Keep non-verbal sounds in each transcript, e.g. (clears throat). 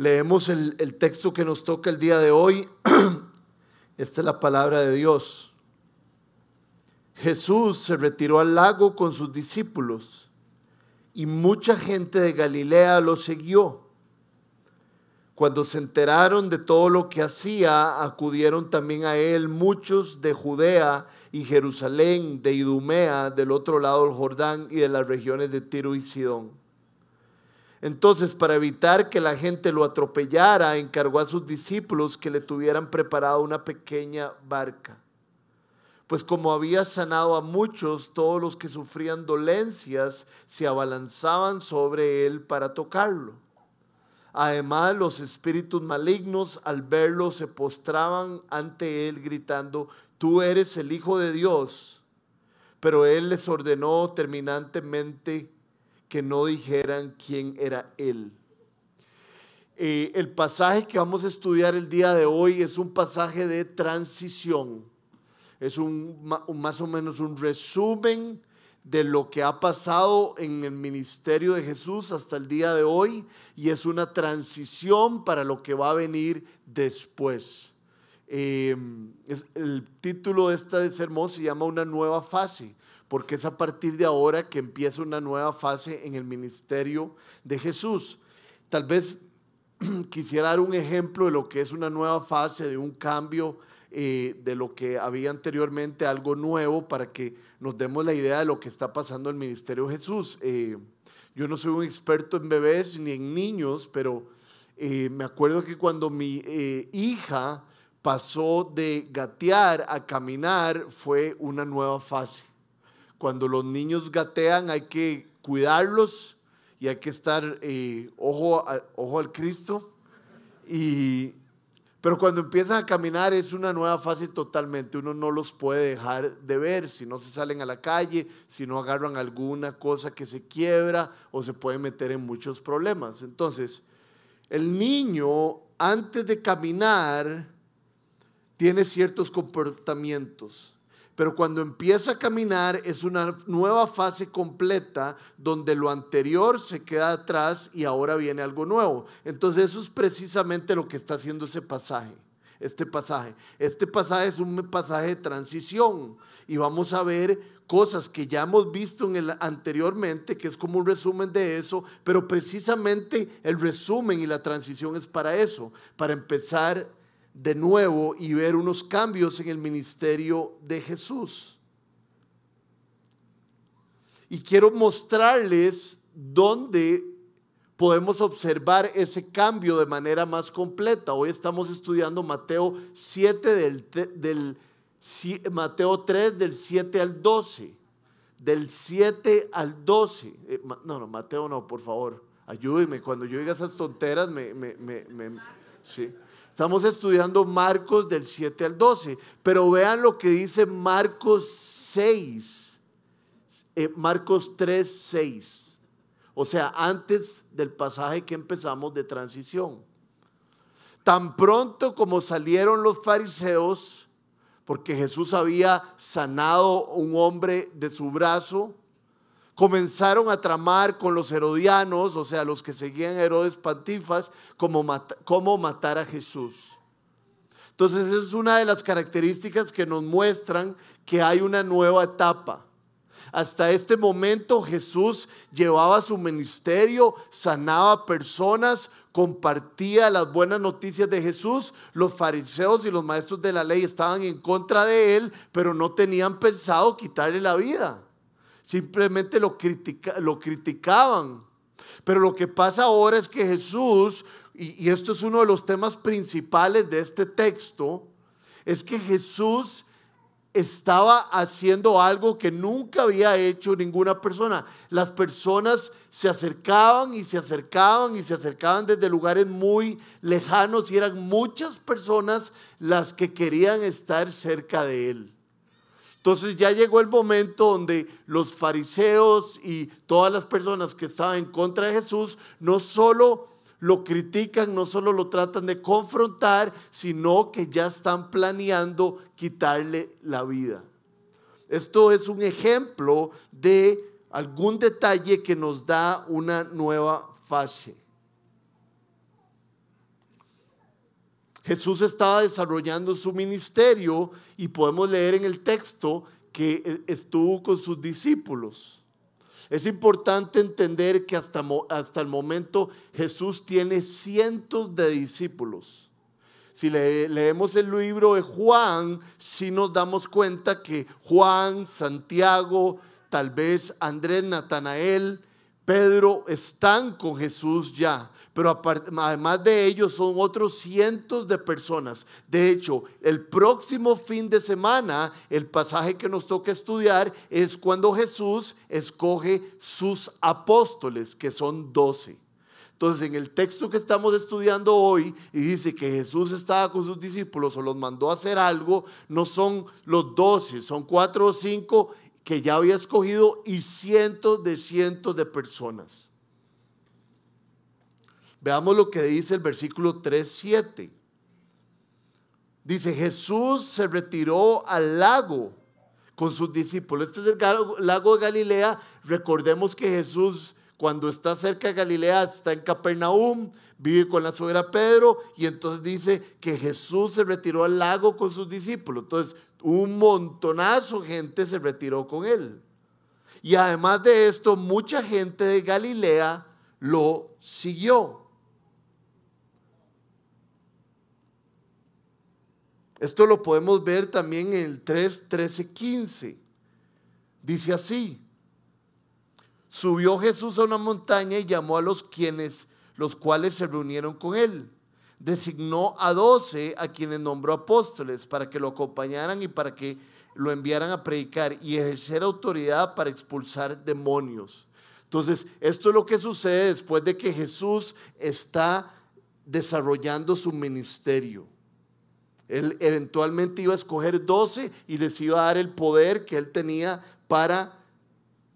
Leemos el, el texto que nos toca el día de hoy. (clears throat) Esta es la palabra de Dios. Jesús se retiró al lago con sus discípulos y mucha gente de Galilea lo siguió. Cuando se enteraron de todo lo que hacía, acudieron también a él muchos de Judea y Jerusalén, de Idumea, del otro lado del Jordán y de las regiones de Tiro y Sidón. Entonces, para evitar que la gente lo atropellara, encargó a sus discípulos que le tuvieran preparado una pequeña barca. Pues como había sanado a muchos, todos los que sufrían dolencias se abalanzaban sobre él para tocarlo. Además, los espíritus malignos al verlo se postraban ante él gritando, tú eres el Hijo de Dios. Pero él les ordenó terminantemente que no dijeran quién era él. Eh, el pasaje que vamos a estudiar el día de hoy es un pasaje de transición. Es un, más o menos un resumen de lo que ha pasado en el ministerio de Jesús hasta el día de hoy y es una transición para lo que va a venir después. Eh, el título de este sermón se llama Una nueva fase porque es a partir de ahora que empieza una nueva fase en el ministerio de Jesús. Tal vez (clears throat) quisiera dar un ejemplo de lo que es una nueva fase, de un cambio eh, de lo que había anteriormente, algo nuevo, para que nos demos la idea de lo que está pasando en el ministerio de Jesús. Eh, yo no soy un experto en bebés ni en niños, pero eh, me acuerdo que cuando mi hija pasó de gatear a caminar fue una nueva fase cuando los niños gatean hay que cuidarlos y hay que estar eh, ojo, ojo al Cristo. Y, pero cuando empiezan a caminar es una nueva fase totalmente. Uno no los puede dejar de ver si no se salen a la calle, si no agarran alguna cosa que se quiebra o se puede meter en muchos problemas. Entonces, el niño antes de caminar tiene ciertos comportamientos pero cuando empieza a caminar es una nueva fase completa donde lo anterior se queda atrás y ahora viene algo nuevo. Entonces eso es precisamente lo que está haciendo ese pasaje. Este pasaje. Este pasaje es un pasaje de transición y vamos a ver cosas que ya hemos visto anteriormente, que es como un resumen de eso, pero precisamente el resumen y la transición es para eso, para empezar de nuevo y ver unos cambios en el ministerio de Jesús. Y quiero mostrarles dónde podemos observar ese cambio de manera más completa. Hoy estamos estudiando Mateo 7 del, del Mateo 3 del 7 al 12. Del 7 al 12. Eh, no, no, Mateo no, por favor. Ayúdeme. Cuando yo diga esas tonteras, me, me, me, sí. Estamos estudiando Marcos del 7 al 12, pero vean lo que dice Marcos 6, eh, Marcos 3, 6. O sea, antes del pasaje que empezamos de transición. Tan pronto como salieron los fariseos, porque Jesús había sanado un hombre de su brazo, comenzaron a tramar con los herodianos, o sea, los que seguían a Herodes Pantifas, cómo, cómo matar a Jesús. Entonces, esa es una de las características que nos muestran que hay una nueva etapa. Hasta este momento Jesús llevaba su ministerio, sanaba personas, compartía las buenas noticias de Jesús. Los fariseos y los maestros de la ley estaban en contra de él, pero no tenían pensado quitarle la vida simplemente lo, lo criticaban. Pero lo que pasa ahora es que Jesús, y, y esto es uno de los temas principales de este texto, es que Jesús estaba haciendo algo que nunca había hecho ninguna persona. Las personas se acercaban y se acercaban y se acercaban desde lugares muy lejanos y eran muchas personas las que querían estar cerca de él. Entonces ya llegó el momento donde los fariseos y todas las personas que estaban en contra de Jesús no solo lo critican, no solo lo tratan de confrontar, sino que ya están planeando quitarle la vida. Esto es un ejemplo de algún detalle que nos da una nueva fase. Jesús estaba desarrollando su ministerio y podemos leer en el texto que e, estuvo con sus discípulos. Es importante entender que hasta, hasta el momento Jesús tiene cientos de discípulos. Si leemos el libro de Juan, sí nos damos cuenta que Juan, Santiago, tal vez Andrés, Natanael, Pedro están con Jesús ya, pero además de ellos son otros cientos de personas. De hecho, el próximo fin de semana, el pasaje que nos toca estudiar es cuando Jesús escoge sus apóstoles, que son doce. Entonces, en el texto que estamos estudiando hoy, y dice que Jesús estaba con sus discípulos o los mandó a hacer algo, no son los doce, son cuatro o cinco que ya había escogido y cientos de cientos de personas. Veamos lo que dice el versículo 3.7. Dice, Jesús se retiró al lago con sus discípulos. Este es el lago de Galilea. Recordemos que Jesús cuando está cerca de Galilea está en Capernaum, vive con la suegra Pedro y entonces dice que Jesús se retiró al lago con sus discípulos. Entonces un montonazo de gente se retiró con él. Y además de esto, mucha gente de Galilea lo siguió. Esto lo podemos ver también en el 3, 13, 15. Dice así, subió Jesús a una montaña y llamó a los quienes, los cuales se reunieron con él designó a doce a quienes nombró apóstoles para que lo acompañaran y para que lo enviaran a predicar y ejercer autoridad para expulsar demonios. Entonces, esto es lo que sucede después de que Jesús está desarrollando su ministerio. Él eventualmente iba a escoger doce y les iba a dar el poder que él tenía para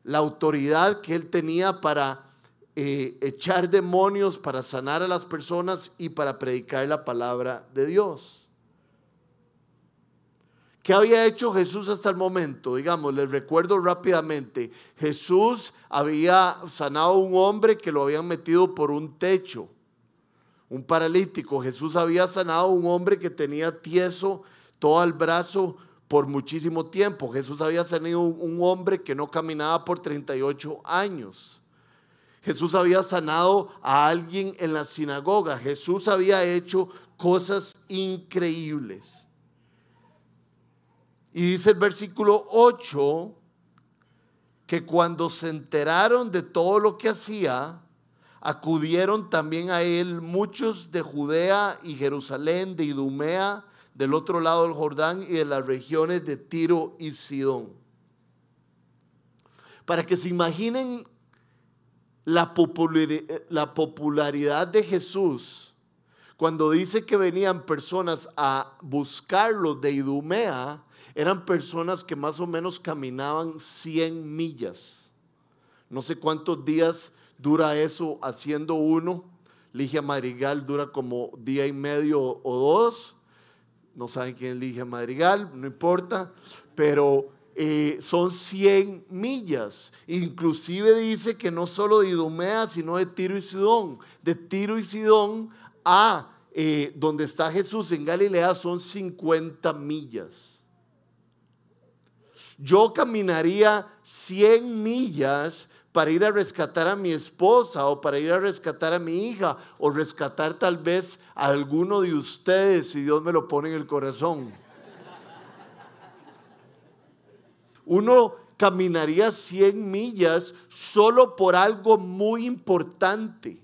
la autoridad que él tenía para eh, echar demonios, para sanar a las personas y para predicar la palabra de Dios. ¿Qué había hecho Jesús hasta el momento? Digamos, les recuerdo rápidamente. Jesús había sanado a un hombre que lo habían metido por un techo, un paralítico. Jesús había sanado a un hombre que tenía tieso todo el brazo por muchísimo tiempo. Jesús había sanado un hombre que no caminaba por 38 años. Jesús había sanado a alguien en la sinagoga. Jesús había hecho cosas increíbles. Y dice el versículo 8 que cuando se enteraron de todo lo que hacía, acudieron también a él muchos de Judea y Jerusalén, de Idumea, del otro lado del Jordán y de las regiones de Tiro y Sidón. Para que se imaginen la popularidad, de Jesús, cuando dice que venían personas a buscarlo de Idumea, eran personas que más o menos caminaban 100 millas. No sé cuántos días dura eso haciendo uno. Ligia Madrigal dura como día y medio o dos. No saben quién es Ligia Madrigal, no importa. Pero eh, son 100 millas. Inclusive dice que no solo de Idumea, sino de Tiro y Sidón. De Tiro y Sidón a eh, donde está Jesús en Galilea son 50 millas. Yo caminaría 100 millas para ir a rescatar a mi esposa o para ir a rescatar a mi hija o rescatar tal vez a alguno de ustedes si Dios me lo pone en el corazón. uno caminaría 100 millas solo por algo muy importante.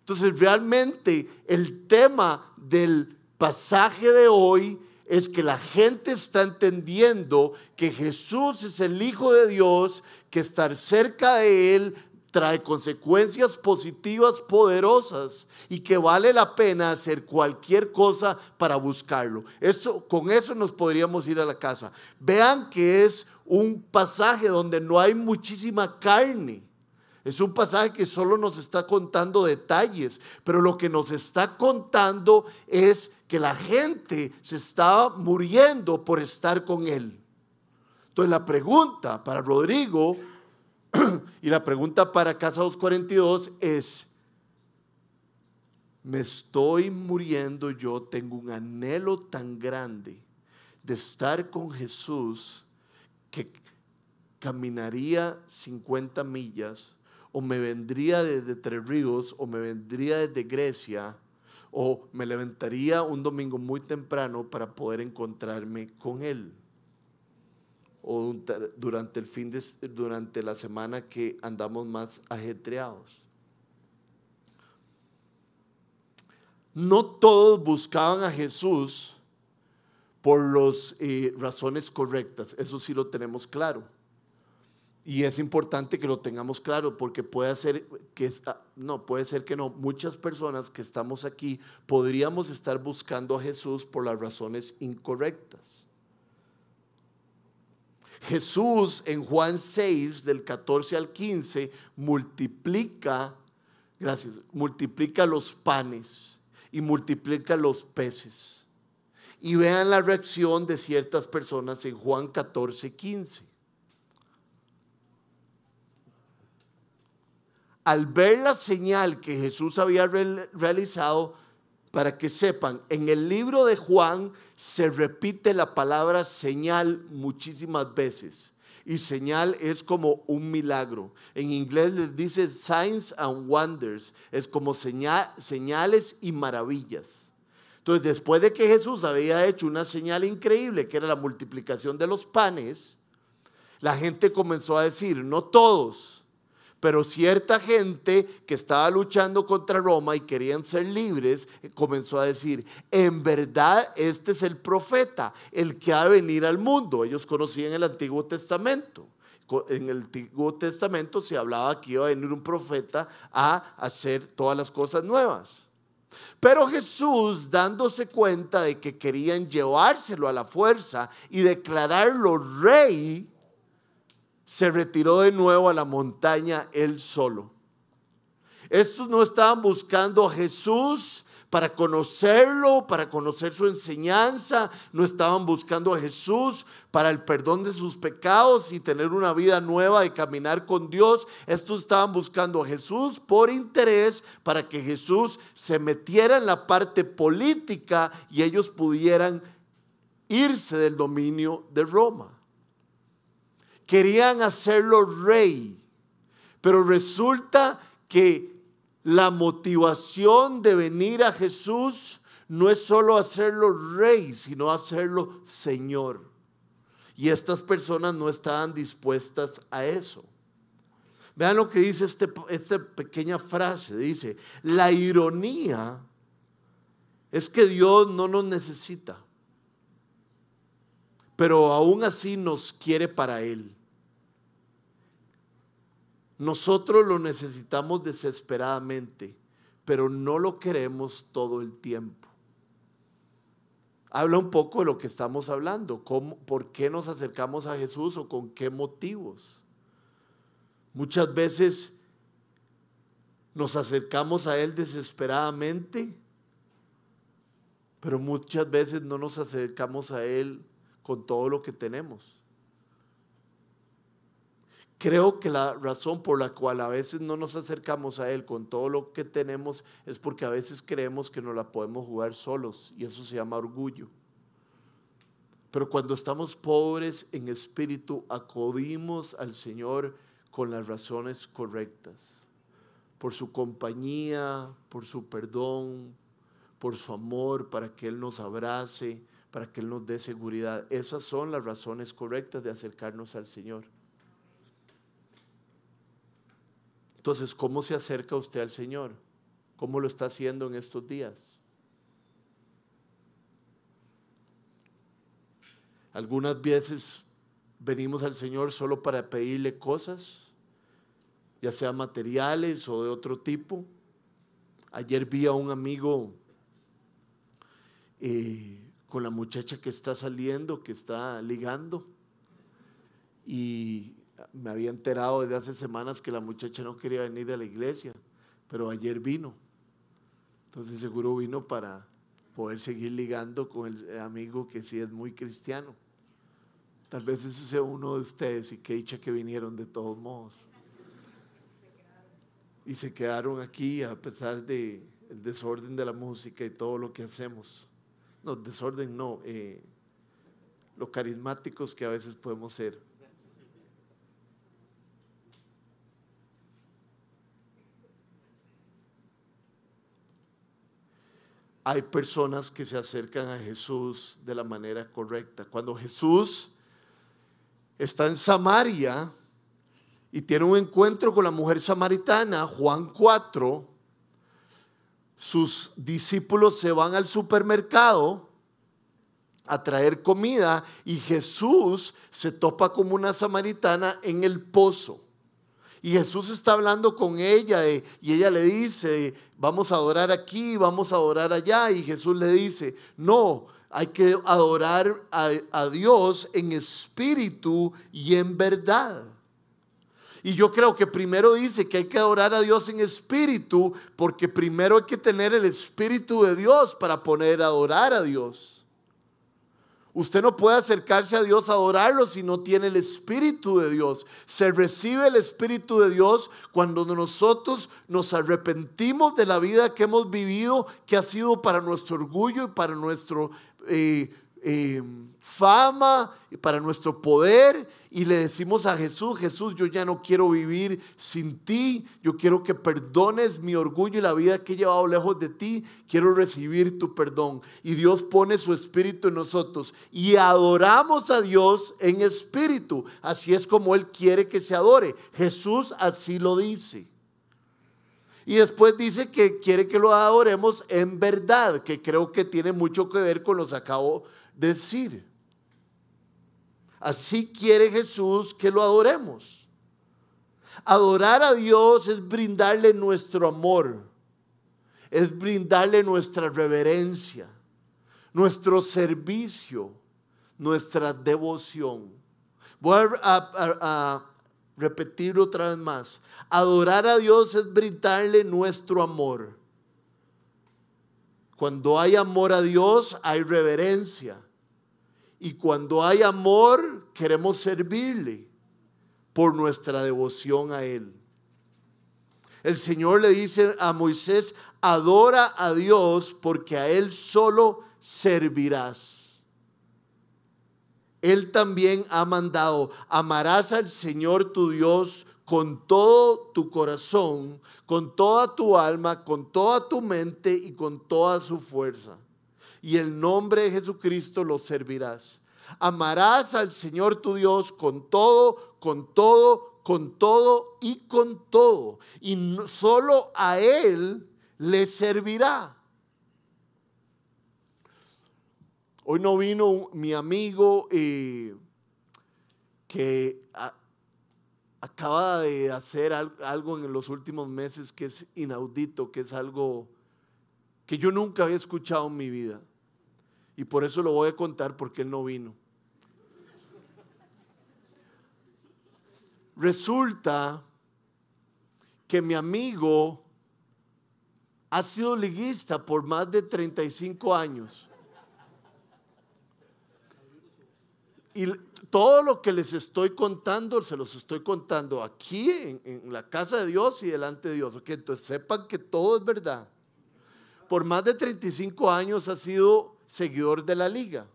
Entonces realmente el tema del pasaje de hoy es que la gente está entendiendo que Jesús es el Hijo de Dios, que estar cerca de Él trae consecuencias positivas poderosas y que vale la pena hacer cualquier cosa para buscarlo. Eso, con eso nos podríamos ir a la casa. Vean que es un pasaje donde no hay muchísima carne. Es un pasaje que solo nos está contando detalles, pero lo que nos está contando es que la gente se está muriendo por estar con él. Entonces la pregunta para Rodrigo (clears throat) y la pregunta para Casa 242 es, me estoy muriendo yo, tengo un anhelo tan grande de estar con Jesús que caminaría 50 millas o me vendría desde Tres Ríos o me vendría desde Grecia o me levantaría un domingo muy temprano para poder encontrarme con Él o durante el fin de, durante la semana que andamos más ajetreados. No todos buscaban a Jesús por las eh, razones correctas, eso sí lo tenemos claro. Y es importante que lo tengamos claro porque puede ser que ah, no, puede ser que no. Muchas personas que estamos aquí podríamos estar buscando a Jesús por las razones incorrectas. Jesús en Juan 6 del 14 al 15 multiplica, gracias, multiplica los panes y multiplica los peces. Y vean la reacción de ciertas personas en Juan 14, 15. Al ver la señal que Jesús había realizado, para que sepan, en el libro de Juan se repite la palabra señal muchísimas veces. Y señal es como un milagro. En inglés les dice signs and wonders. Es como señales y maravillas. Entonces, después de que Jesús había hecho una señal increíble, que era la multiplicación de los panes, la gente comenzó a decir, no todos, pero cierta gente que estaba luchando contra Roma y querían ser libres, eh, comenzó a decir, en verdad este es el profeta, el que ha de venir al mundo. Ellos conocían el Antiguo Testamento. En el Antiguo Testamento se hablaba que iba a venir un profeta a hacer todas las cosas nuevas. Pero Jesús, dándose cuenta de que querían llevárselo a la fuerza y declararlo rey, se retiró de nuevo a la montaña él solo. Estos no estaban buscando a Jesús para conocerlo, para conocer su enseñanza, no estaban buscando a Jesús para el perdón de sus pecados y tener una vida nueva y caminar con Dios. Estos estaban buscando a Jesús por interés para que Jesús se metiera en la parte política y ellos pudieran irse del dominio de Roma querían hacerlo rey, pero resulta que la motivación de venir a Jesús no es solo hacerlo rey, sino hacerlo Señor. Y estas personas no estaban dispuestas a eso. Vean lo que dice este, esta pequeña frase. Dice, la ironía es que Dios no nos necesita pero aún así nos quiere para Él. Nosotros lo necesitamos desesperadamente, pero no lo queremos todo el tiempo. Habla un poco de lo que estamos hablando, cómo, por qué nos acercamos a Jesús o con qué motivos. Muchas veces nos acercamos a Él desesperadamente, pero muchas veces no nos acercamos a Él con todo lo que tenemos. Creo que la razón por la cual a veces no nos acercamos a Él con todo lo que tenemos es porque a veces creemos que no la podemos jugar solos y eso se llama orgullo. Pero cuando estamos pobres en espíritu, acudimos al Señor con las razones correctas, por su compañía, por su perdón, por su amor, para que Él nos abrace, para que Él nos dé seguridad. Esas son las razones correctas de acercarnos al Señor. Entonces, ¿cómo se acerca usted al Señor? ¿Cómo lo está haciendo en estos días? Algunas veces venimos al Señor solo para pedirle cosas, ya sea materiales o de otro tipo. Ayer vi a un amigo eh, con la muchacha que está saliendo, que está ligando. Y me había enterado desde hace semanas que la muchacha no quería venir a la iglesia, pero ayer vino. Entonces seguro vino para poder seguir ligando con el amigo que sí es muy cristiano. Tal vez ese sea uno de ustedes y que dicha que vinieron de todos modos. Y se quedaron aquí a pesar de el desorden de la música y todo lo que hacemos. No, desorden no, eh, lo carismáticos que a veces podemos ser. Hay personas que se acercan a Jesús de la manera correcta. Cuando Jesús está en Samaria y tiene un encuentro con la mujer samaritana, Juan 4, sus discípulos se van al supermercado a traer comida y Jesús se topa como una samaritana en el pozo. Y Jesús está hablando con ella y ella le dice, vamos a adorar aquí, vamos a adorar allá. Y Jesús le dice, no, hay que adorar a, Dios en espíritu y en verdad. Y yo creo que primero dice que hay que adorar a Dios en espíritu, porque primero hay que tener el espíritu de Dios para poder adorar a Dios. Usted no puede acercarse a Dios a adorarlo si no tiene el Espíritu de Dios. Se recibe el Espíritu de Dios cuando nosotros nos arrepentimos de la vida que hemos vivido, que ha sido para nuestro orgullo y para nuestro eh, eh, fama para nuestro poder y le decimos a Jesús, Jesús, yo ya no quiero vivir sin ti, yo quiero que perdones mi orgullo y la vida que he llevado lejos de ti, quiero recibir tu perdón. Y Dios pone su espíritu en nosotros y adoramos a Dios en espíritu, así es como Él quiere que se adore. Jesús así lo dice. Y después dice que quiere que lo adoremos en verdad, que creo que tiene mucho que ver con lo que acabo decir. Así quiere Jesús que lo adoremos. Adorar a Dios es brindarle nuestro amor, es brindarle nuestra reverencia, nuestro servicio, nuestra devoción. Voy a, a repetirlo otra vez más. Adorar a Dios es brindarle nuestro amor. Cuando hay amor a Dios, hay reverencia. Y cuando hay amor, queremos servirle por nuestra devoción a Él. El Señor le dice a Moisés, adora a Dios porque a Él solo servirás. Él también ha mandado, amarás al Señor tu Dios con todo tu corazón, con toda tu alma, con toda tu mente y con toda su fuerza. Y el nombre de Jesucristo lo servirás. Amarás al Señor tu Dios con todo, con todo, con todo y con todo. Y solo a Él le servirá. Hoy no vino mi amigo eh, que acaba de hacer algo en los últimos meses que es inaudito, que es algo que yo nunca había escuchado en mi vida. Y por eso lo voy a contar porque él no vino. Resulta que mi amigo ha sido liguista por más de 35 años. Y todo lo que les estoy contando, se los estoy contando aquí en, la casa de Dios y delante de Dios. entonces sepan que todo es verdad. Por más de 35 años ha sido seguidor de la liga.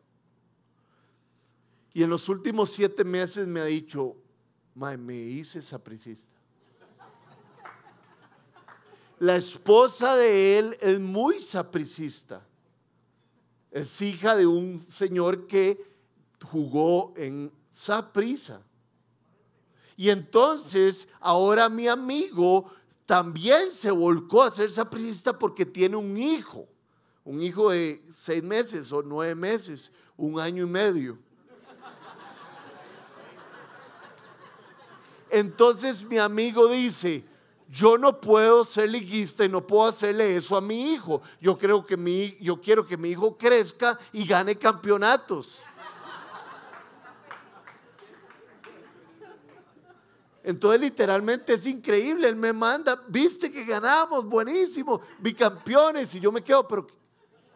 Y en los últimos siete meses me ha dicho, me hice sapricista. La esposa de él es muy sapricista. Es hija de un señor que jugó en Saprisa. Y entonces ahora mi amigo también se volcó a ser sapricista porque tiene un hijo, un hijo de seis meses o nueve meses, un año y medio. Entonces mi amigo dice, yo no puedo ser liguista y no puedo hacerle eso a mi hijo. Yo creo que mi, yo quiero que mi hijo crezca y gane campeonatos. Entonces literalmente es increíble, él me manda, viste que ganamos, buenísimo, bicampeones y yo me quedo, pero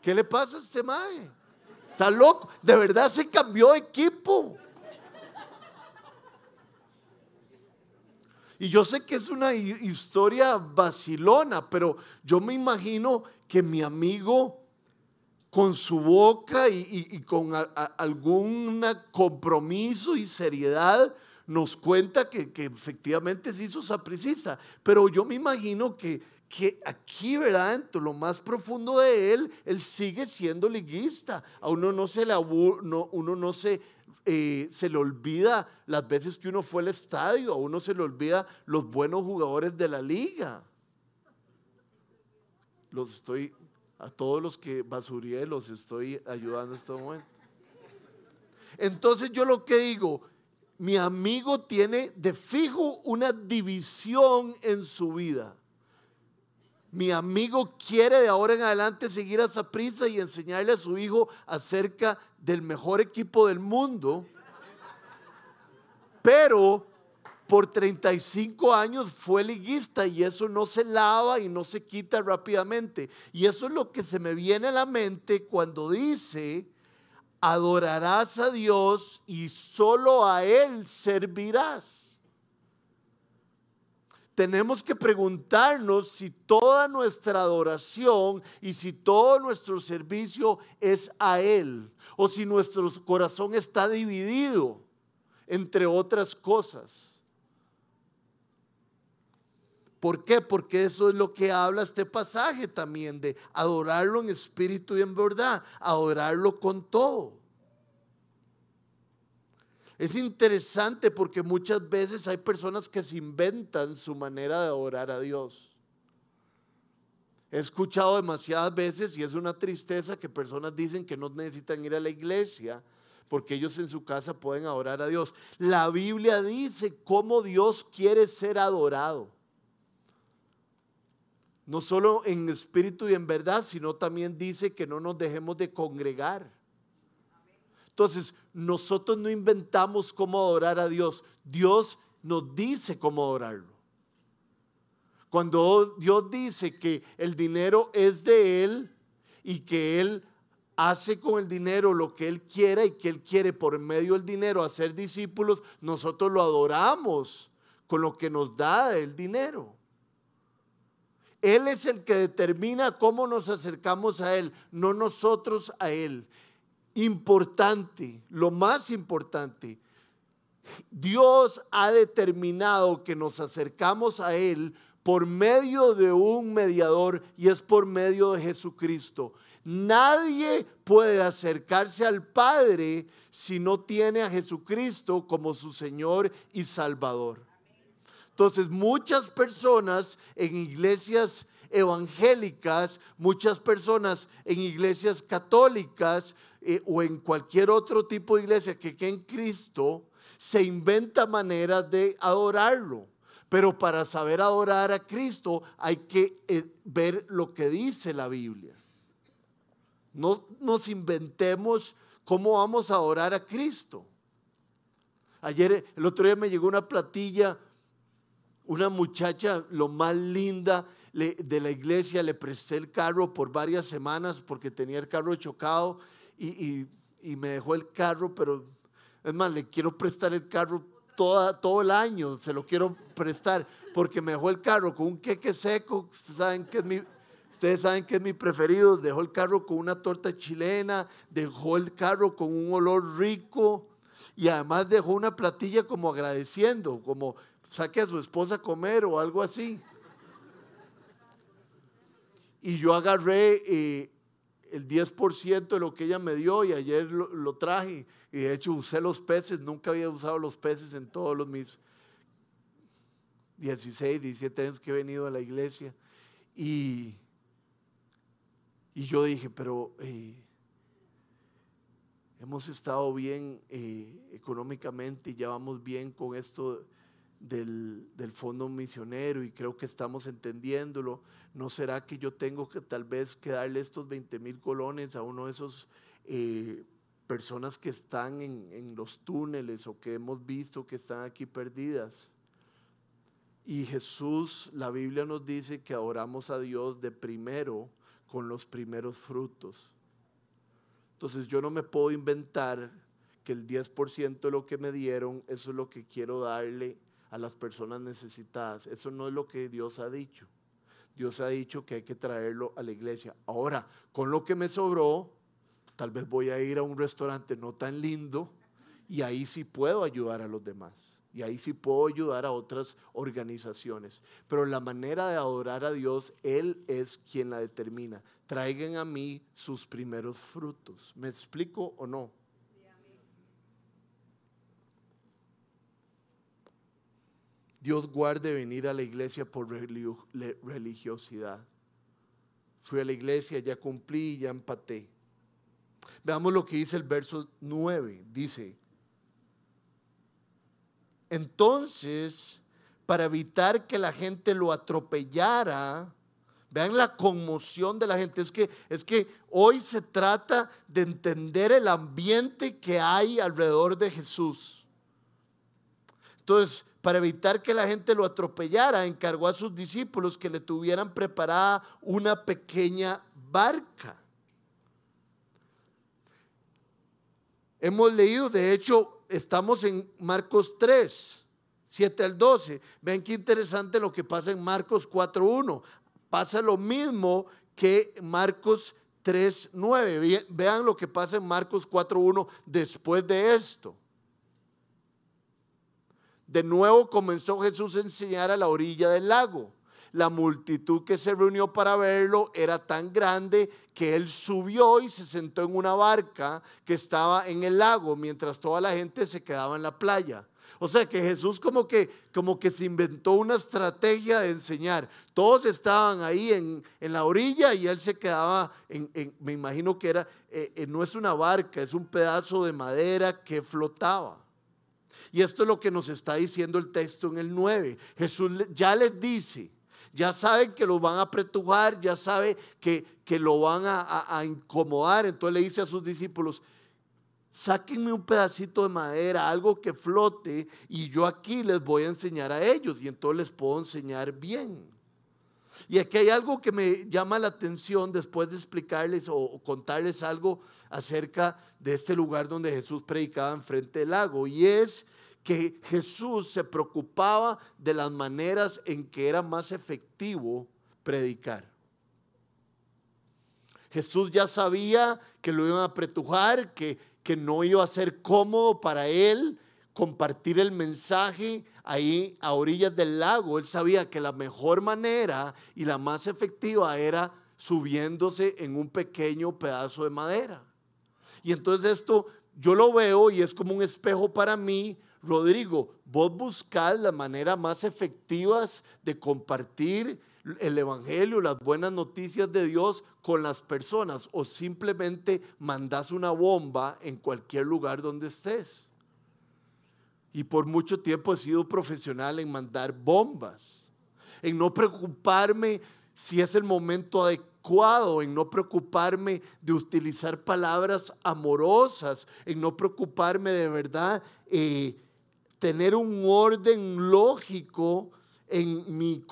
¿qué le pasa a este mae? Está loco, de verdad se cambió de equipo. Y yo sé que es una historia vacilona, pero yo me imagino que mi amigo con su boca y, con algún compromiso y seriedad nos cuenta que, efectivamente se hizo sapricista. Pero yo me imagino que, aquí, ¿verdad? En lo más profundo de él, él sigue siendo liguista. A uno no se le, no, uno no se, eh, se le olvida las veces que uno fue al estadio, a uno se le olvida los buenos jugadores de la liga. Los estoy a todos los que basuré los estoy ayudando en este momento. Entonces yo lo que digo, mi amigo tiene de fijo una división en su vida. Mi amigo quiere de ahora en adelante seguir a esa prisa y enseñarle a su hijo acerca del mejor equipo del mundo. Pero por 35 años fue liguista y eso no se lava y no se quita rápidamente. Y eso es lo que se me viene a la mente cuando dice, adorarás a Dios y solo a Él servirás. Tenemos que preguntarnos si toda nuestra adoración y si todo nuestro servicio es a Él o si nuestro corazón está dividido entre otras cosas. ¿Por qué? Porque eso es lo que habla este pasaje también, de adorarlo en espíritu y en verdad, adorarlo con todo. Es interesante porque muchas veces hay personas que se inventan su manera de adorar a Dios. He escuchado demasiadas veces y es una tristeza que personas dicen que no necesitan ir a la iglesia porque ellos en su casa pueden adorar a Dios. La Biblia dice cómo Dios quiere ser adorado no solo en espíritu y en verdad, sino también dice que no nos dejemos de congregar. Entonces, nosotros no inventamos cómo adorar a Dios, Dios nos dice cómo adorarlo. Cuando Dios dice que el dinero es de Él y que Él hace con el dinero lo que Él quiera y que Él quiere por medio del dinero hacer discípulos, nosotros lo adoramos con lo que nos da el dinero. Él es el que determina cómo nos acercamos a Él, no nosotros a Él. Importante, lo más importante, Dios ha determinado que nos acercamos a Él por medio de un mediador y es por medio de Jesucristo. Nadie puede acercarse al Padre si no tiene a Jesucristo como su Señor y Salvador. Entonces, muchas personas en iglesias evangélicas, muchas personas en iglesias católicas eh, o en cualquier otro tipo de iglesia que en Cristo, se inventa maneras de adorarlo. Pero para saber adorar a Cristo hay que eh, ver lo que dice la Biblia. No nos inventemos cómo vamos a adorar a Cristo. Ayer, el otro día me llegó una platilla una muchacha, lo más linda de la iglesia, le presté el carro por varias semanas porque tenía el carro chocado y, me dejó el carro, pero es más, le quiero prestar el carro toda, todo el año, se lo quiero prestar porque me dejó el carro con un queque seco, saben que es mi, ustedes saben que es mi preferido, dejó el carro con una torta chilena, dejó el carro con un olor rico y además dejó una platilla como agradeciendo, como saque a su esposa a comer o algo así. Y yo agarré eh, el 10% de lo que ella me dio y ayer lo, traje. Y de hecho usé los peces, nunca había usado los peces en todos los mis 16, 17 años que he venido a la iglesia. Y, y yo dije, pero eh, hemos estado bien eh, económicamente y ya vamos bien con esto del, fondo misionero y creo que estamos entendiéndolo. ¿No será que yo tengo que tal vez darle estos 20 mil colones a uno de esos eh, personas que están en, en los túneles o que hemos visto que están aquí perdidas? Y Jesús, la Biblia nos dice que adoramos a Dios de primero con los primeros frutos. Entonces yo no me puedo inventar que el 10% de lo que me dieron, eso es lo que quiero darle a las personas necesitadas. Eso no es lo que Dios ha dicho. Dios ha dicho que hay que traerlo a la iglesia. Ahora, con lo que me sobró, tal vez voy a ir a un restaurante no tan lindo y ahí sí puedo ayudar a los demás. Y ahí sí puedo ayudar a otras organizaciones. Pero la manera de adorar a Dios, Él es quien la determina. Traigan a mí sus primeros frutos. ¿Me explico o no? Dios guarde venir a la iglesia por religiosidad. Fui a la iglesia, ya cumplí, ya empaté. Veamos lo que dice el verso 9. Dice, entonces, para evitar que la gente lo atropellara, vean la conmoción de la gente, es que, es que hoy se trata de entender el ambiente que hay alrededor de Jesús. Entonces, para evitar que la gente lo atropellara, encargó a sus discípulos que le tuvieran preparada una pequeña barca. Hemos leído, de hecho, estamos en Marcos 3, 7 al 12. Vean qué interesante lo que pasa en Marcos 4.1. Pasa lo mismo que Marcos 3.9. Vean lo que pasa en Marcos 4.1 después de esto. De nuevo comenzó Jesús a enseñar a la orilla del lago. La multitud que se reunió para verlo era tan grande que él subió y se sentó en una barca que estaba en el lago mientras toda la gente se quedaba en la playa. O sea que Jesús como que, como que se inventó una estrategia de enseñar. Todos estaban ahí en, la orilla y él se quedaba, en, me imagino que era, eh, eh, no es una barca, es un pedazo de madera que flotaba. Y esto es lo que nos está diciendo el texto en el 9. Jesús ya les dice, ya saben que lo van a pretujar, ya sabe que, que lo van a, a, incomodar. Entonces le dice a sus discípulos, sáquenme un pedacito de madera, algo que flote, y yo aquí les voy a enseñar a ellos, y entonces les puedo enseñar bien. Y aquí hay algo que me llama la atención después de explicarles o contarles algo acerca de este lugar donde Jesús predicaba enfrente del lago, y es que Jesús se preocupaba de las maneras en que era más efectivo predicar. Jesús ya sabía que lo iban a pretujar, que, que no iba a ser cómodo para él compartir el mensaje ahí a orillas del lago. Él sabía que la mejor manera y la más efectiva era subiéndose en un pequeño pedazo de madera. Y entonces esto yo lo veo y es como un espejo para mí Rodrigo, vos buscás las maneras más efectivas de compartir el Evangelio, las buenas noticias de Dios con las personas o simplemente mandás una bomba en cualquier lugar donde estés. Y por mucho tiempo he sido profesional en mandar bombas, en no preocuparme si es el momento adecuado, en no preocuparme de utilizar palabras amorosas, en no preocuparme de verdad eh, tener un orden lógico en mi,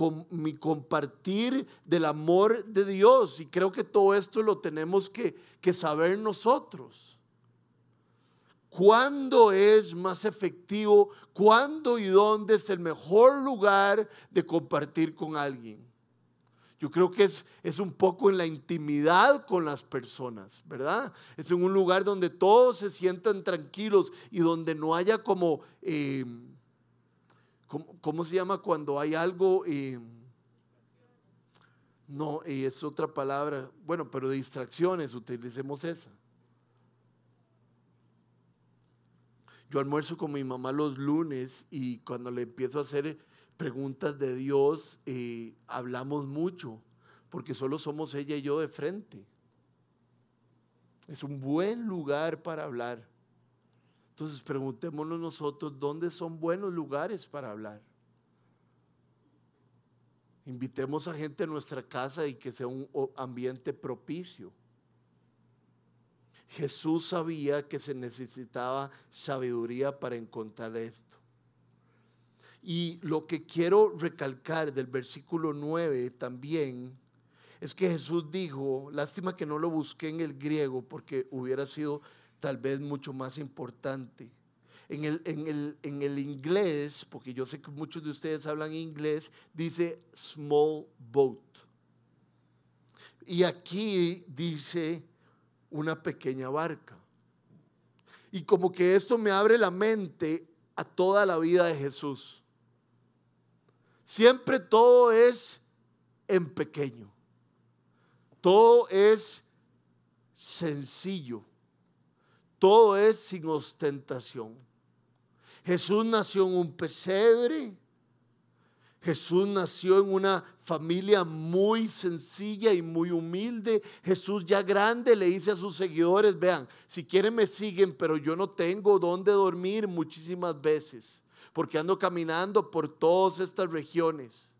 compartir del amor de Dios. Y creo que todo esto lo tenemos que saber nosotros. ¿Cuándo es más efectivo? ¿Cuándo y dónde es el mejor lugar de compartir con alguien? Yo creo que es, es un poco en la intimidad con las personas, ¿verdad? Es en un lugar donde todos se sientan tranquilos y donde no haya como, eh, ¿cómo, se llama cuando hay algo? Eh, no, es otra palabra, bueno, pero distracciones, utilicemos esa. Yo almuerzo con mi mamá los lunes y cuando le empiezo a hacer preguntas de Dios eh, hablamos mucho, porque solo somos ella y yo de frente. Es un buen lugar para hablar. Entonces preguntémonos nosotros dónde son buenos lugares para hablar. Invitemos a gente a nuestra casa y que sea un ambiente propicio. Jesús sabía que se necesitaba sabiduría para encontrar esto. Y lo que quiero recalcar del versículo 9 también es que Jesús dijo, lástima que no lo busqué en el griego porque hubiera sido tal vez mucho más importante. En el, en, el, en el inglés, porque yo sé que muchos de ustedes hablan inglés, dice small boat. Y aquí dice una pequeña barca. Y como que esto me abre la mente a toda la vida de Jesús. Siempre todo es en pequeño. Todo es sencillo. Todo es sin ostentación. Jesús nació en un pesebre. Jesús nació en una familia muy sencilla y muy humilde. Jesús ya grande le dice a sus seguidores, vean, si quieren me siguen, pero yo no tengo dónde dormir muchísimas veces, porque ando caminando por todas estas regiones.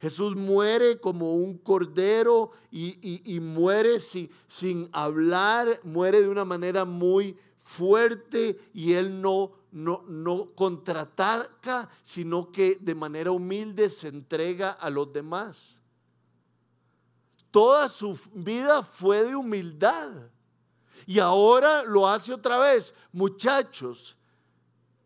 Jesús muere como un cordero y, muere sin hablar, muere de una manera muy fuerte y él no, no, no contraataca, sino que de manera humilde se entrega a los demás. Toda su vida fue de humildad y ahora lo hace otra vez. Muchachos,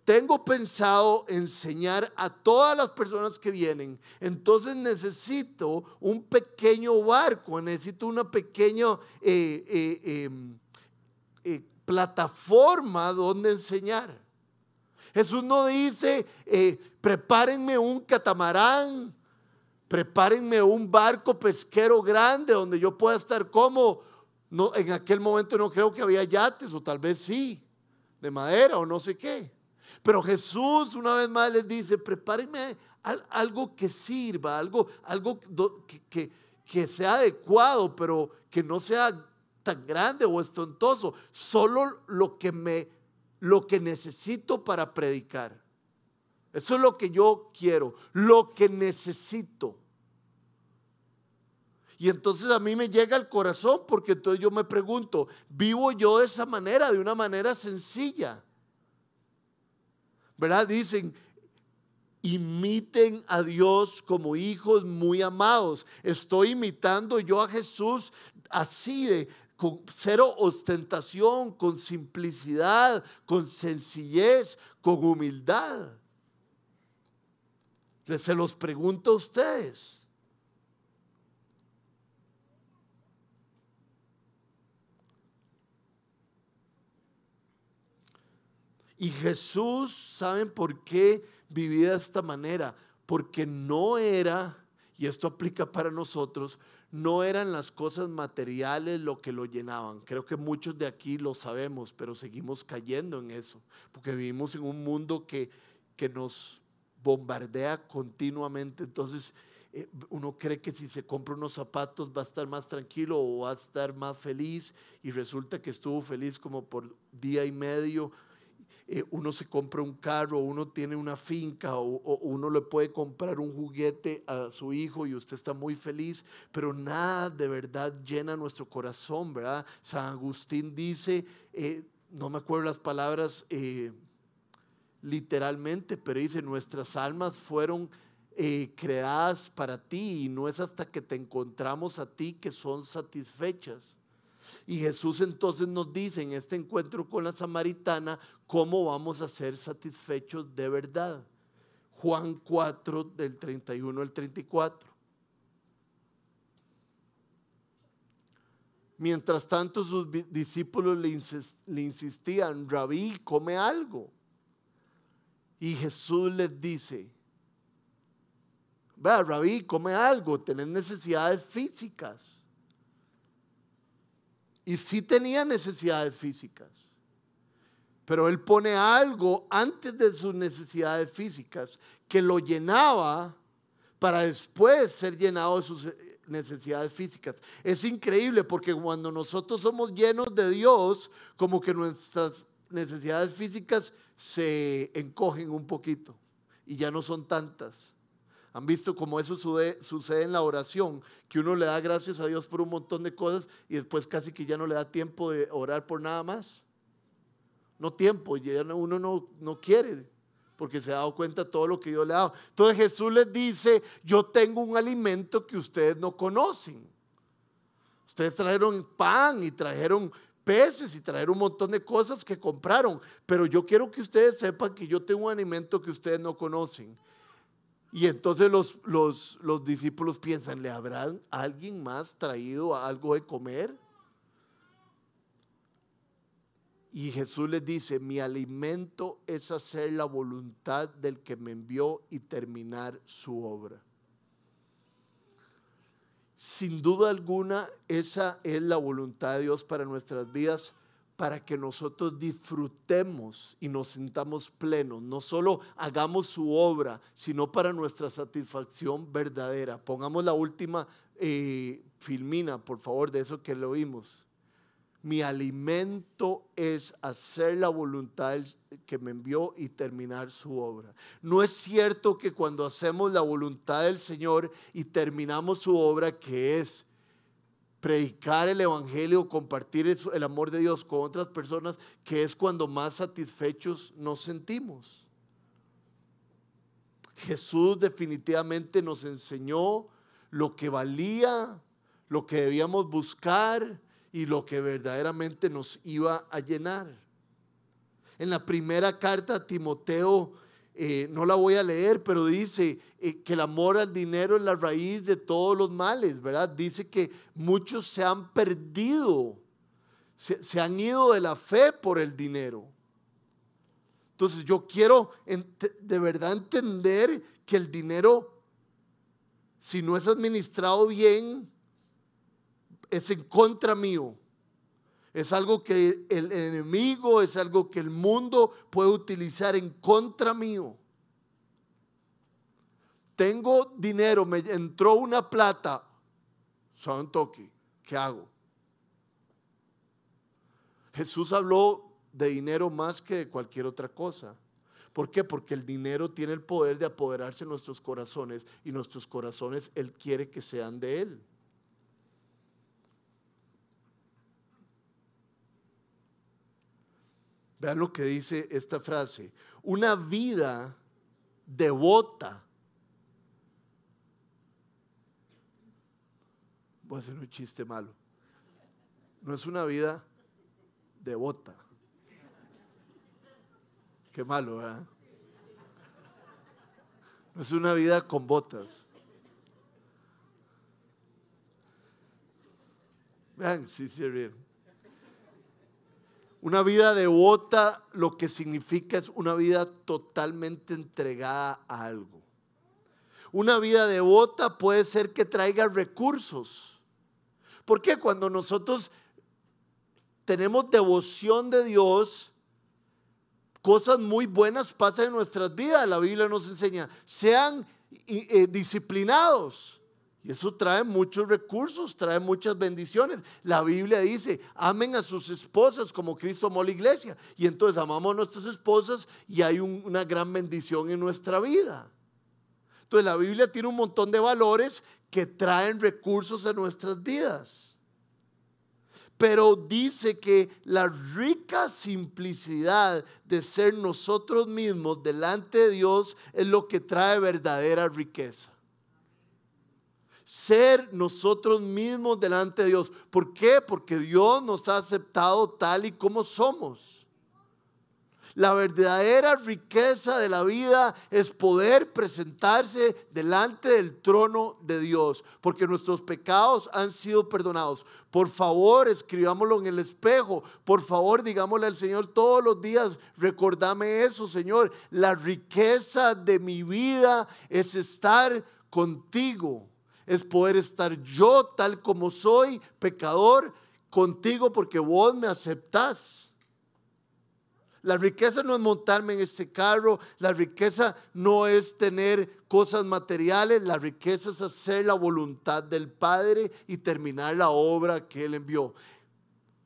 tengo pensado enseñar a todas las personas que vienen, entonces necesito un pequeño barco, necesito una pequeña eh, eh, em, eh, plataforma donde enseñar. Jesús no dice, prepárenme un catamarán, prepárenme un barco pesquero grande donde yo pueda estar como. No, en aquel momento no creo que había yates, o tal vez sí, de madera o no sé qué. Pero Jesús una vez más les dice, prepárenme algo que sirva, algo, algo que, que, sea adecuado, pero que no sea tan grande o estontoso, solo lo que me lo que necesito para predicar. Eso es lo que yo quiero, lo que necesito. Y entonces a mí me llega al corazón porque entonces yo me pregunto, ¿vivo yo de esa manera, de una manera sencilla? ¿verdad? Dicen, imiten a Dios como hijos muy amados. Estoy imitando yo a Jesús así de con cero ostentación, con simplicidad, con sencillez, con humildad. Se los pregunto a ustedes. Y Jesús, ¿saben por qué vivía de esta manera? Porque no era, y esto aplica para nosotros, no eran las cosas materiales lo que lo llenaban. Creo que muchos de aquí lo sabemos, pero seguimos cayendo en eso, porque vivimos en un mundo que, que nos bombardea continuamente. Entonces, eh, uno cree que si se compra unos zapatos va a estar más tranquilo o va a estar más feliz y resulta que estuvo feliz como por día y medio eh, uno se compra un carro, uno tiene una finca o, uno le puede comprar un juguete a su hijo y usted está muy feliz, pero nada de verdad llena nuestro corazón, ¿verdad? San Agustín dice, eh, no me acuerdo las palabras eh, literalmente, pero dice, nuestras almas fueron creadas para ti y no es hasta que te encontramos a ti que son satisfechas. Y Jesús entonces nos dice en este encuentro con la samaritana cómo vamos a ser satisfechos de verdad. Juan 4 del 31 al 34. Mientras tanto sus discípulos le, insistían, rabí, come algo. Y Jesús les dice, vea, rabí, come algo, tenés necesidades físicas. Y sí tenía necesidades físicas. Pero él pone algo antes de sus necesidades físicas que lo llenaba para después ser llenado de sus eh, necesidades físicas. Es increíble porque cuando nosotros somos llenos de Dios, como que nuestras necesidades físicas se encogen un poquito y ya no son tantas. Han visto cómo eso sucede, en la oración, que uno le da gracias a Dios por un montón de cosas y después casi que ya no le da tiempo de orar por nada más. No tiempo, uno no, no quiere porque se ha dado cuenta de todo lo que Dios le ha dado. Entonces Jesús les dice, yo tengo un alimento que ustedes no conocen. Ustedes trajeron pan y trajeron peces y traer un montón de cosas que compraron. Pero yo quiero que ustedes sepan que yo tengo un alimento que ustedes no conocen. Y entonces los, los, los discípulos piensan, ¿le habrán alguien más traído algo de comer? Y Jesús les dice, mi alimento es hacer la voluntad del que me envió y terminar su obra. Sin duda alguna, esa es la voluntad de Dios para nuestras vidas, para que nosotros disfrutemos y nos sintamos plenos. No solo hagamos su obra, sino para nuestra satisfacción verdadera. Pongamos la última eh, filmina, por favor, de eso que lo vimos mi alimento es hacer la voluntad que me envió y terminar su obra. No es cierto que cuando hacemos la voluntad del Señor y terminamos su obra, que es predicar el Evangelio, compartir el amor de Dios con otras personas, que es cuando más satisfechos nos sentimos. Jesús definitivamente nos enseñó lo que valía, lo que debíamos buscar, y lo que verdaderamente nos iba a llenar. En la primera carta a Timoteo, eh, no la voy a leer, pero dice eh, que el amor al dinero es la raíz de todos los males, ¿verdad? Dice que muchos se han perdido, se, se han ido de la fe por el dinero. Entonces yo quiero de verdad entender que el dinero, si no es administrado bien, es en contra mío. Es algo que el enemigo, es algo que el mundo puede utilizar en contra mío. Tengo dinero, me entró una plata, son toque, ¿qué hago? Jesús habló de dinero más que de cualquier otra cosa. ¿Por qué? Porque el dinero tiene el poder de apoderarse en nuestros corazones y nuestros corazones Él quiere que sean de Él. Vean lo que dice esta frase. Una vida devota. Voy a hacer un chiste malo. No es una vida devota. Qué malo, ¿verdad? No es una vida con botas. Vean, sí, sí, bien. Una vida devota lo que significa es una vida totalmente entregada a algo. Una vida devota puede ser que traiga recursos. Porque cuando nosotros tenemos devoción de Dios, cosas muy buenas pasan en nuestras vidas. La Biblia nos enseña, sean eh, disciplinados. Y eso trae muchos recursos, trae muchas bendiciones. La Biblia dice, amen a sus esposas como Cristo amó la iglesia. Y entonces amamos a nuestras esposas y hay una gran bendición en nuestra vida. Entonces la Biblia tiene un montón de valores que traen recursos a nuestras vidas. Pero dice que la rica simplicidad de ser nosotros mismos delante de Dios es lo que trae verdadera riqueza ser nosotros mismos delante de Dios. ¿Por qué? Porque Dios nos ha aceptado tal y como somos. La verdadera riqueza de la vida es poder presentarse delante del trono de Dios, porque nuestros pecados han sido perdonados. Por favor, escribámoslo en el espejo. Por favor, digámosle al Señor todos los días, recordame eso, Señor. La riqueza de mi vida es estar contigo es poder estar yo tal como soy, pecador, contigo porque vos me aceptás. La riqueza no es montarme en este carro, la riqueza no es tener cosas materiales, la riqueza es hacer la voluntad del Padre y terminar la obra que Él envió.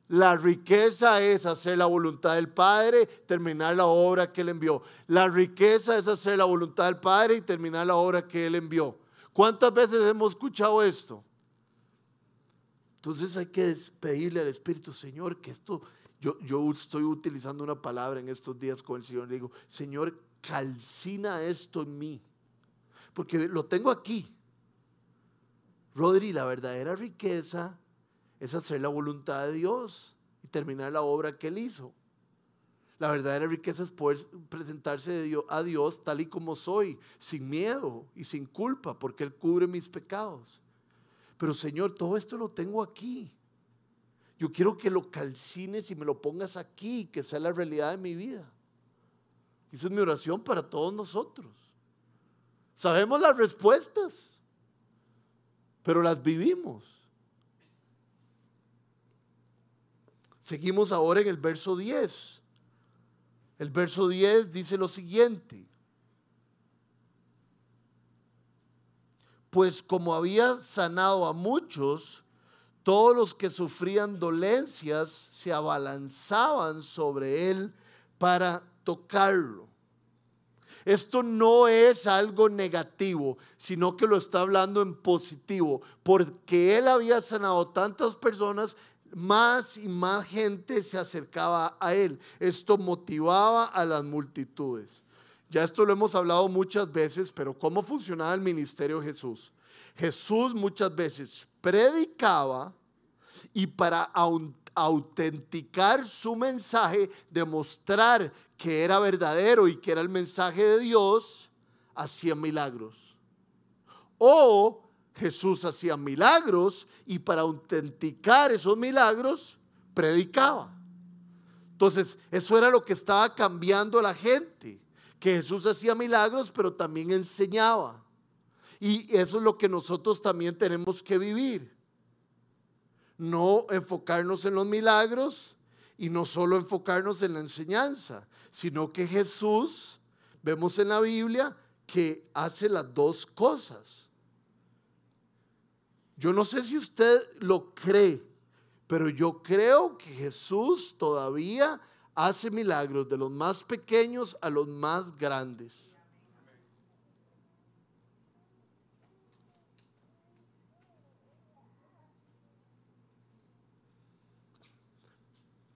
La riqueza es hacer la voluntad del Padre, terminar la obra que Él envió. La riqueza es hacer la voluntad del Padre y terminar la obra que Él envió. ¿Cuántas veces hemos escuchado esto? Entonces hay que pedirle al Espíritu, Señor, que esto, yo, estoy utilizando una palabra en estos días con el Señor, le digo, Señor, calcina esto en mí, porque lo tengo aquí. Rodri, la verdadera riqueza es hacer la voluntad de Dios. y terminar la obra que Él hizo. La verdadera riqueza es poder presentarse a Dios tal y como soy, sin miedo y sin culpa, porque Él cubre mis pecados. Pero Señor, todo esto lo tengo aquí. Yo quiero que lo calcines y me lo pongas aquí, que sea la realidad de mi vida. Esa es mi oración para todos nosotros. Sabemos las respuestas, pero las vivimos. Seguimos ahora en el verso 10. El verso 10 dice lo siguiente. Pues como había sanado a muchos, todos los que sufrían dolencias se abalanzaban sobre él para tocarlo. Esto no es algo negativo, sino que lo está hablando en positivo, porque él había sanado tantas personas, más y más gente se acercaba a él. Esto motivaba a las multitudes. Ya esto lo hemos hablado muchas veces, pero ¿cómo funcionaba el ministerio de Jesús? Jesús muchas veces predicaba y para autenticar su mensaje, demostrar que era verdadero y que era el mensaje de Dios, hacía milagros. O Jesús hacía milagros y para autenticar esos milagros, predicaba. Entonces, eso era lo que estaba cambiando a la gente, que Jesús hacía milagros, pero también enseñaba. Y eso es lo que nosotros también tenemos que vivir no enfocarnos en los milagros y no solo enfocarnos en la enseñanza, sino que Jesús, vemos en la Biblia, que hace las dos cosas. Yo no sé si usted lo cree, pero yo creo que Jesús todavía hace milagros de los más pequeños a los más grandes.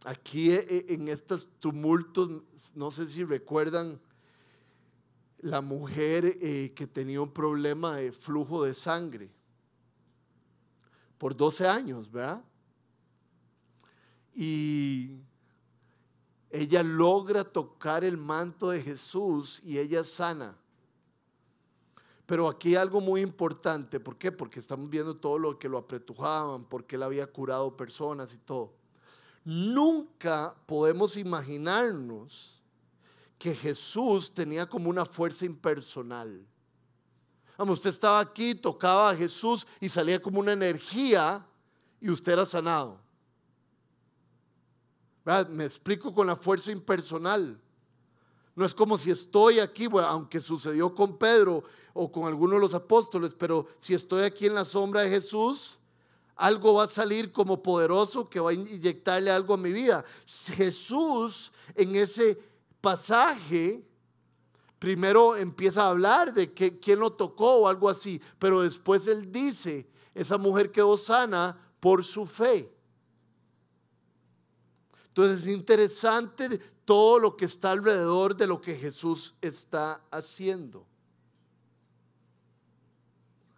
Aquí eh, eh, en estos tumultos, no sé si recuerdan la mujer eh, que tenía un problema de flujo de sangre por 12 años, ¿verdad? Y ella logra tocar el manto de Jesús y ella sana. Pero aquí algo muy importante, ¿por qué? Porque estamos viendo todo lo que lo apretujaban, porque él había curado personas y todo. Nunca podemos imaginarnos que Jesús tenía como una fuerza impersonal. Usted estaba aquí, tocaba a Jesús y salía como una energía y usted era sanado. Me explico con la fuerza impersonal. No es como si estoy aquí, aunque sucedió con Pedro o con alguno de los apóstoles, pero si estoy aquí en la sombra de Jesús, algo va a salir como poderoso que va a inyectarle algo a mi vida. Jesús en ese pasaje primero empieza a hablar de que, quién lo tocó o algo así, pero después él dice, esa mujer quedó sana por su fe. Entonces es interesante todo lo que está alrededor de lo que Jesús está haciendo.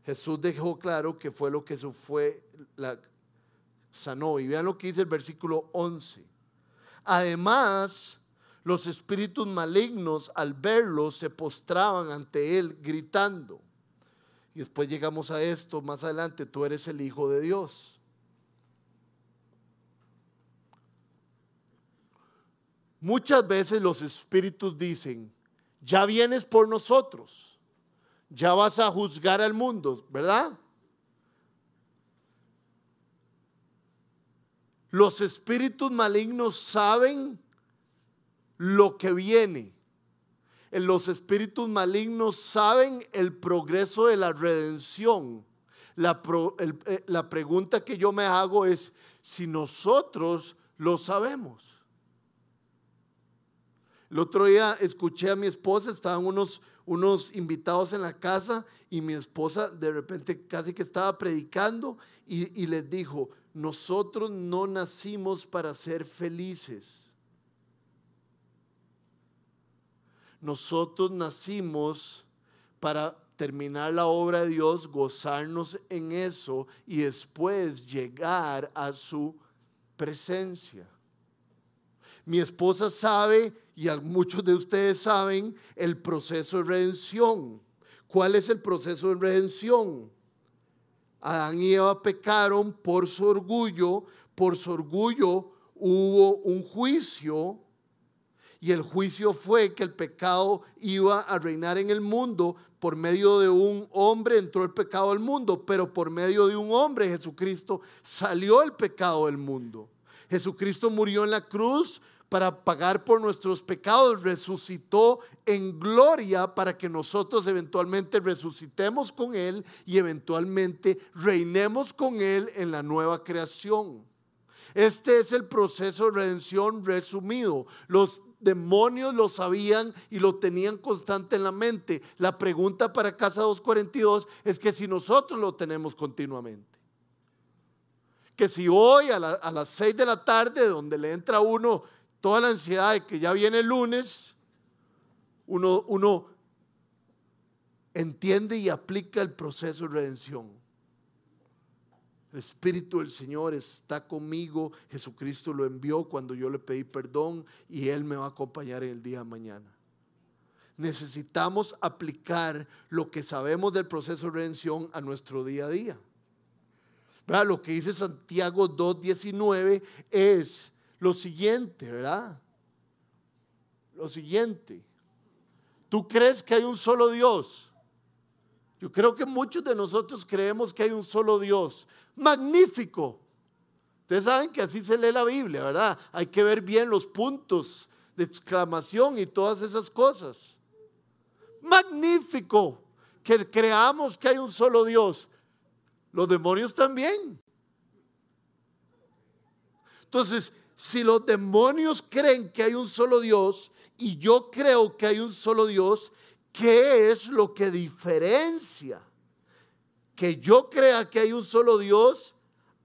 Jesús dejó claro que fue lo que eso fue, la sanó. Y vean lo que dice el versículo 11. Además, los espíritus malignos al verlo se postraban ante él gritando. Y después llegamos a esto más adelante, tú eres el Hijo de Dios. Muchas veces los espíritus dicen, ya vienes por nosotros ya vas a juzgar al mundo, ¿verdad? Los espíritus malignos saben lo que viene. Los espíritus malignos saben el progreso de la redención. La, eh, la pregunta que yo me hago es si nosotros lo sabemos. El otro día escuché a mi esposa, estaban unos unos invitados en la casa y mi esposa de repente casi que estaba predicando y, les dijo, nosotros no nacimos para ser felices. Nosotros nacimos para terminar la obra de Dios, gozarnos en eso y después llegar a su presencia. Mi esposa sabe, y muchos de ustedes saben, el proceso de redención. ¿Cuál es el proceso de redención? Adán y Eva pecaron por su orgullo, por su orgullo hubo un juicio y el juicio fue que el pecado iba a reinar en el mundo. Por medio de un hombre entró el pecado al mundo, pero por medio de un hombre, Jesucristo, salió el pecado del mundo. Jesucristo murió en la cruz para pagar por nuestros pecados, resucitó en gloria para que nosotros eventualmente resucitemos con Él y eventualmente reinemos con Él en la nueva creación. Este es el proceso de redención resumido. Los demonios lo sabían y lo tenían constante en la mente. La pregunta para Casa 242 es que si nosotros lo tenemos continuamente. Que si hoy a, las 6 de la tarde, donde le entra a uno toda la ansiedad de que ya viene el lunes, uno, uno entiende y aplica el proceso de redención. El Espíritu del Señor está conmigo. Jesucristo lo envió cuando yo le pedí perdón y Él me va a acompañar en el día de mañana. Necesitamos aplicar lo que sabemos del proceso de redención a nuestro día a día. Lo que dice Santiago 2.19 es lo siguiente, ¿verdad? Lo siguiente. ¿Tú crees que hay un solo Dios? Yo creo que muchos de nosotros creemos que hay un solo Dios. Magnífico. Ustedes saben que así se lee la Biblia, ¿verdad? Hay que ver bien los puntos de exclamación y todas esas cosas. Magnífico que creamos que hay un solo Dios. Los demonios también. Entonces, si los demonios creen que hay un solo Dios y yo creo que hay un solo Dios, ¿Qué es lo que diferencia que yo crea que hay un solo Dios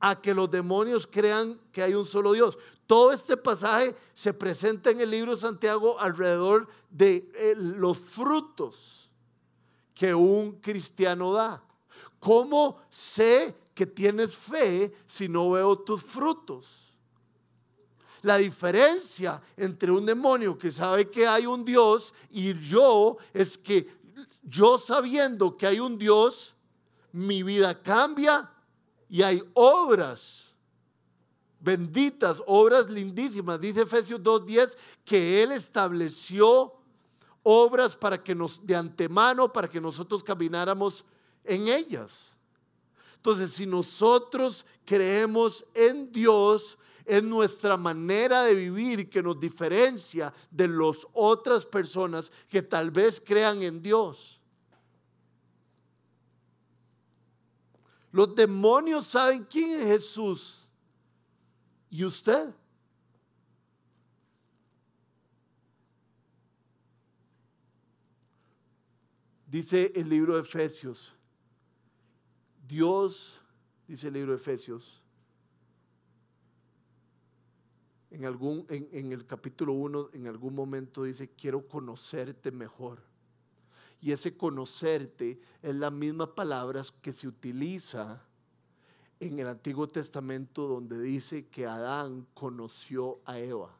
a que los demonios crean que hay un solo Dios? Todo este pasaje se presenta en el libro de Santiago alrededor de eh, los frutos que un cristiano da. ¿Cómo sé que tienes fe si no veo tus frutos? La diferencia entre un demonio que sabe que hay un Dios y yo es que yo sabiendo que hay un Dios, mi vida cambia y hay obras benditas, obras lindísimas. Dice Efesios 2.10 que Él estableció obras para que nos, de antemano, para que nosotros camináramos en ellas. Entonces, si nosotros creemos en Dios, es nuestra manera de vivir que nos diferencia de las otras personas que tal vez crean en Dios. Los demonios saben quién es Jesús. ¿Y usted? Dice el libro de Efesios, Dios, dice el libro de Efesios, en, algún, en, el capítulo 1, en algún momento dice, quiero conocerte mejor. Y ese conocerte es la misma palabra que se utiliza en el Antiguo Testamento donde dice que Adán conoció a Eva.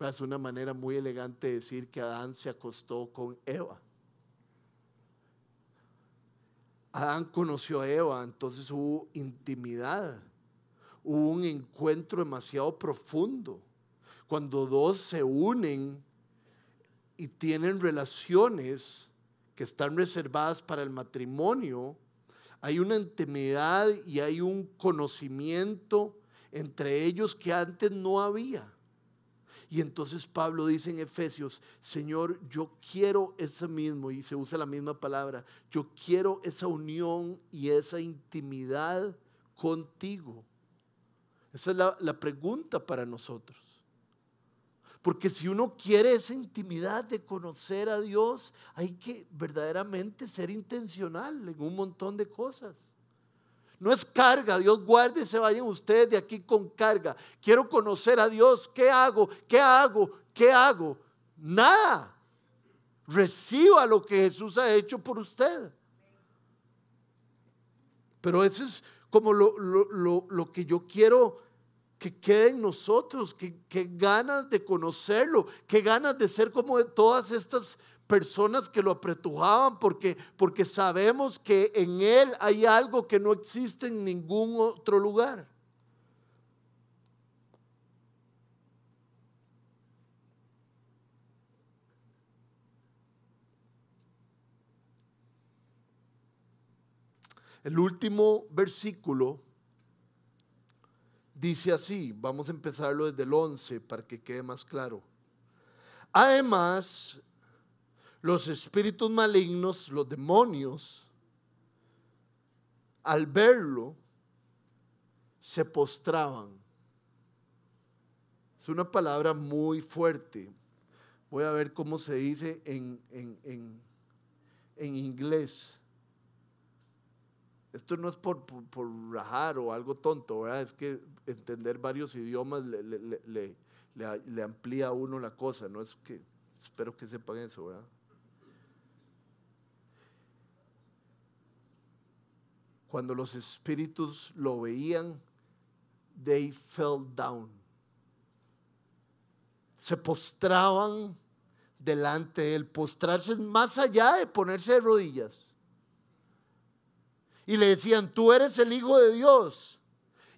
Es una manera muy elegante de decir que Adán se acostó con Eva. Adán conoció a Eva, entonces hubo intimidad hubo un encuentro demasiado profundo. Cuando dos se unen y tienen relaciones que están reservadas para el matrimonio, hay una intimidad y hay un conocimiento entre ellos que antes no había. Y entonces Pablo dice en Efesios, Señor, yo quiero ese mismo, y se usa la misma palabra, yo quiero esa unión y esa intimidad contigo. Esa es la, pregunta para nosotros. Porque si uno quiere esa intimidad de conocer a Dios, hay que verdaderamente ser intencional en un montón de cosas. No es carga, Dios guarde, se vayan ustedes de aquí con carga. Quiero conocer a Dios, ¿qué hago? ¿Qué hago? ¿Qué hago? Nada. Reciba lo que Jesús ha hecho por usted. Pero eso es como lo, lo que yo quiero que quede en nosotros, que, ganas de conocerlo, que ganas de ser como todas estas personas que lo apretujaban porque, porque sabemos que en Él hay algo que no existe en ningún otro lugar. El último versículo dice así, vamos a empezarlo desde el 11 para que quede más claro. Además, los espíritus malignos, los demonios, al verlo, se postraban. Es una palabra muy fuerte. Voy a ver cómo se dice en, en, en inglés. Esto no es por, rajar o algo tonto, ¿verdad? Es que entender varios idiomas le, amplía a uno la cosa, no es que, espero que sepan eso, ¿verdad? Cuando los espíritus lo veían, they fell down. Se postraban delante de él. Postrarse más allá de ponerse de rodillas y le decían, tú eres el Hijo de Dios.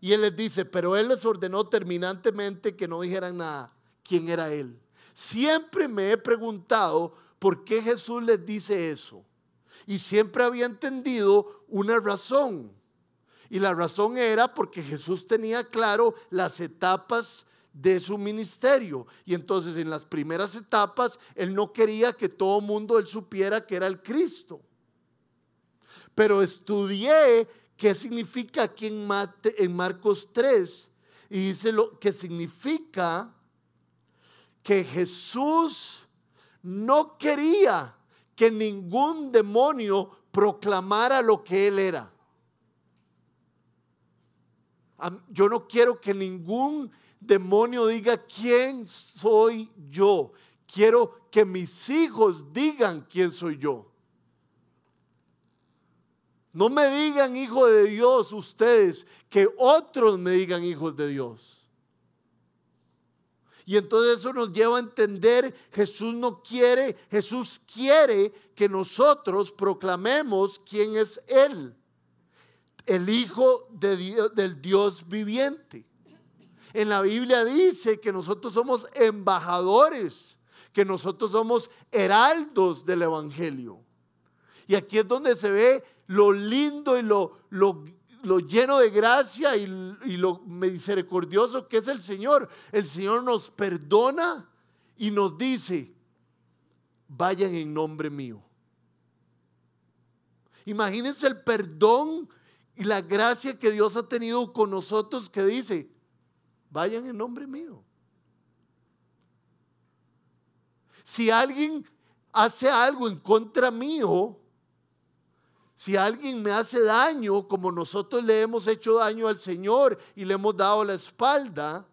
Y él les dice, pero él les ordenó terminantemente que no dijeran nada, quién era él. Siempre me he preguntado por qué Jesús les dice eso. Y siempre había entendido una razón. Y la razón era porque Jesús tenía claro las etapas de su ministerio. Y entonces en las primeras etapas, él no quería que todo mundo él supiera que era el Cristo pero estudié qué significa aquí en, en Marcos 3 y dice lo que significa que Jesús no quería que ningún demonio proclamara lo que él era. Yo no quiero que ningún demonio diga quién soy yo. Quiero que mis hijos digan quién soy yo. No me digan hijo de Dios ustedes, que otros me digan hijos de Dios. Y entonces eso nos lleva a entender, Jesús no quiere, Jesús quiere que nosotros proclamemos quién es Él, el Hijo de Dios, del Dios viviente. En la Biblia dice que nosotros somos embajadores, que nosotros somos heraldos del Evangelio. Y aquí es donde se ve lo lindo y lo, lo, lleno de gracia y, y lo misericordioso que es el Señor. El Señor nos perdona y nos dice, vayan en nombre mío. Imagínense el perdón y la gracia que Dios ha tenido con nosotros que dice, vayan en nombre mío. Si alguien hace algo en contra mío, si alguien me hace daño, como nosotros le hemos hecho daño al Señor y le hemos dado la espalda,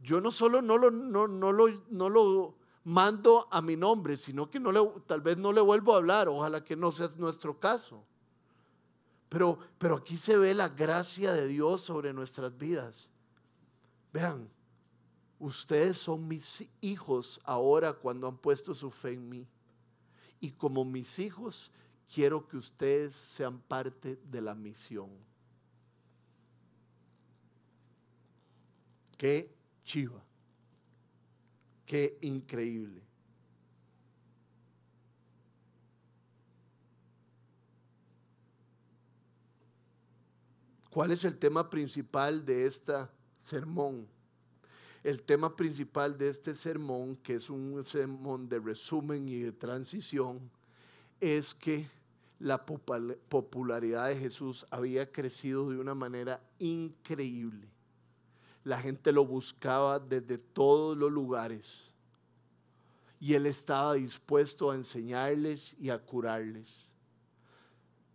yo no solo no lo, mando a mi nombre, sino que tal vez no le vuelvo a hablar, ojalá que no sea nuestro caso. Pero, pero aquí se ve la gracia de Dios sobre nuestras vidas. Vean, ustedes son mis hijos ahora cuando han puesto su fe en mí. Y como mis hijos, quiero que ustedes sean parte de la misión. Qué chiva. Qué increíble. ¿Cuál es el tema principal de este sermón? El tema principal de este sermón, que es un sermón de resumen y de transición, es que la popularidad de Jesús había crecido de una manera increíble. La gente lo buscaba desde todos los lugares y él estaba dispuesto a enseñarles y a curarles.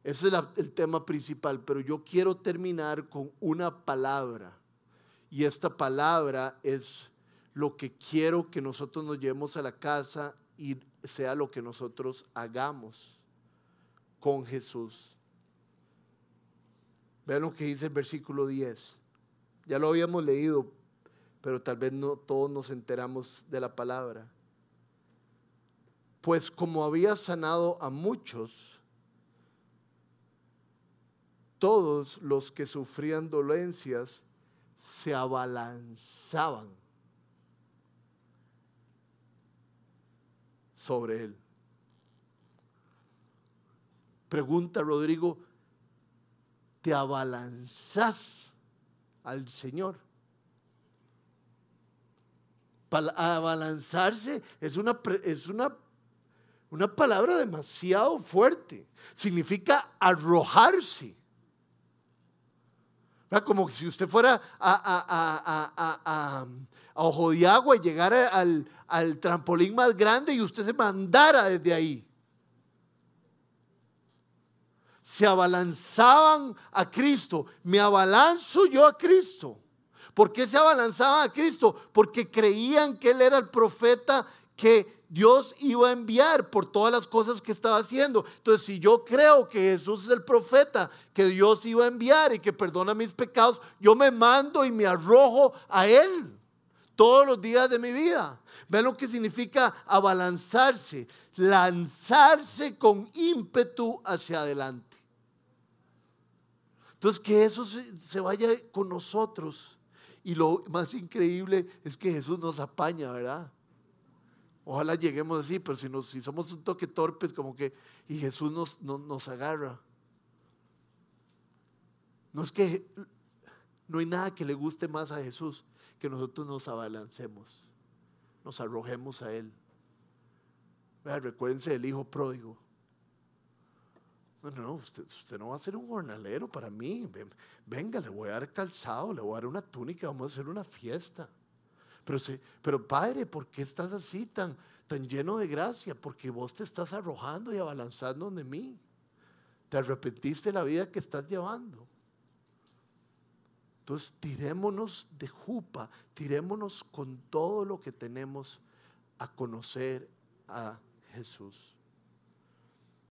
Ese es el tema principal, pero yo quiero terminar con una palabra y esta palabra es lo que quiero que nosotros nos llevemos a la casa y sea lo que nosotros hagamos con Jesús. Vean lo que dice el versículo 10. Ya lo habíamos leído, pero tal vez no todos nos enteramos de la palabra. Pues como había sanado a muchos, todos los que sufrían dolencias se abalanzaban sobre él. Pregunta Rodrigo, ¿te abalanzas al Señor? Abalanzarse es una, es una, una palabra demasiado fuerte. Significa arrojarse. Como si usted fuera a, ojo de agua y llegara al, al trampolín más grande y usted se mandara desde ahí se abalanzaban a Cristo. Me abalanzo yo a Cristo. ¿Por qué se abalanzaban a Cristo? Porque creían que Él era el profeta que Dios iba a enviar por todas las cosas que estaba haciendo. Entonces, si yo creo que Jesús es el profeta que Dios iba a enviar y que perdona mis pecados, yo me mando y me arrojo a Él todos los días de mi vida. Ven lo que significa abalanzarse, lanzarse con ímpetu hacia adelante. Entonces, que eso se, vaya con nosotros. Y lo más increíble es que Jesús nos apaña, ¿verdad? Ojalá lleguemos así, pero si, si somos un toque torpes, como que, y Jesús nos, nos agarra. No es que no hay nada que le guste más a Jesús que nosotros nos abalancemos, nos arrojemos a Él. Recuérdense del hijo pródigo. No, no, usted, usted, no va a ser un jornalero para mí. Venga, le voy a dar calzado, le voy a dar una túnica, vamos a hacer una fiesta. Pero, pero padre, ¿por qué estás así tan, tan lleno de gracia? Porque vos te estás arrojando y abalanzando de mí. Te arrepentiste de la vida que estás llevando. Entonces, tirémonos de jupa, tirémonos con todo lo que tenemos a conocer a Jesús.